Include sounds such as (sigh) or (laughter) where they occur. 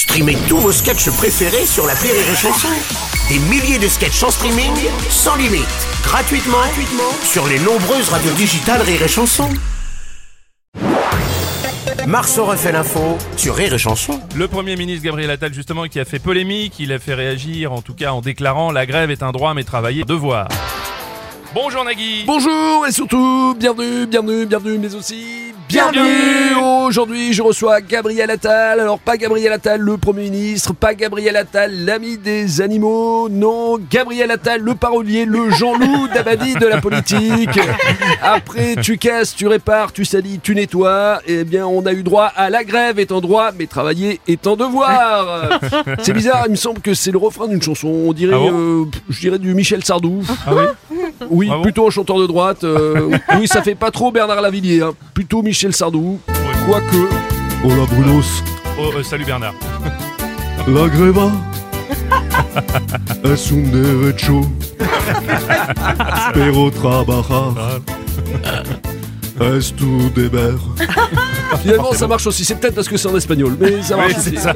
Streamez tous vos sketchs préférés sur la Rire et Chanson. Des milliers de sketchs en streaming, sans limite, gratuitement, gratuitement sur les nombreuses radios digitales Rire et Chanson. Marceau refait l'info sur Rire et Chanson. Le Premier ministre Gabriel Attal, justement, qui a fait polémique, il a fait réagir, en tout cas en déclarant la grève est un droit, mais travailler devoir. Bonjour Nagui Bonjour et surtout, bienvenue, bienvenue, bienvenue, mais aussi bienvenue. Aujourd'hui, je reçois Gabriel Attal. Alors, pas Gabriel Attal, le Premier ministre, pas Gabriel Attal, l'ami des animaux. Non, Gabriel Attal, le parolier, le Jean-Loup (laughs) Dabadi de la politique. Après, tu casses, tu répares, tu salis, tu nettoies. Eh bien, on a eu droit à la grève étant droit, mais travailler étant devoir. (laughs) C'est bizarre, il me semble que c'est le refrain d'une chanson. On dirait, Ah bon euh, je dirais du Michel Sardou. Ah oui Oui, plutôt un chanteur de droite. euh, (laughs) oui, ça fait pas trop Bernard Lavillier, hein. plutôt Michel Sardou. Quoique. Hola Brunos, Oh, euh, salut Bernard. (laughs) la greva (laughs) es un derecho, pero trabajar es tu deber. Finalement, ça marche aussi. C'est peut-être parce que c'est en espagnol, mais ça marche Oui, aussi. c'est ça.